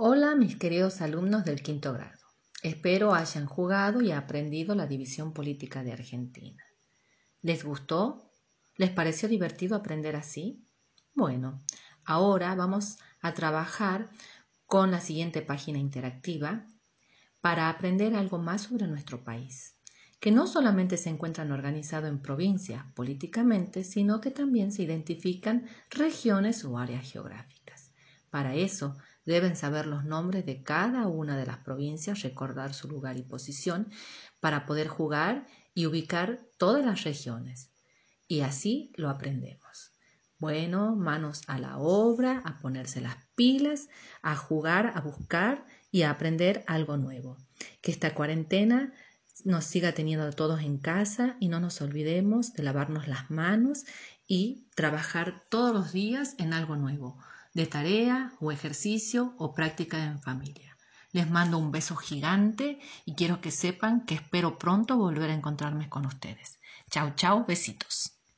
Hola mis queridos alumnos del quinto grado. Espero hayan jugado y aprendido la división política de Argentina. ¿Les gustó? ¿Les pareció divertido aprender así? Bueno, ahora vamos a trabajar con la siguiente página interactiva para aprender algo más sobre nuestro país, que no solamente se encuentran organizados en provincias políticamente, sino que también se identifican regiones o áreas geográficas. Para eso Deben saber los nombres de cada una de las provincias, recordar su lugar y posición para poder jugar y ubicar todas las regiones. Y así lo aprendemos. Bueno, manos a la obra, a ponerse las pilas, a jugar, a buscar y a aprender algo nuevo. Que esta cuarentena nos siga teniendo todos en casa y no nos olvidemos de lavarnos las manos y trabajar todos los días en algo nuevo de tarea o ejercicio o práctica en familia. Les mando un beso gigante y quiero que sepan que espero pronto volver a encontrarme con ustedes. Chao, chao, besitos.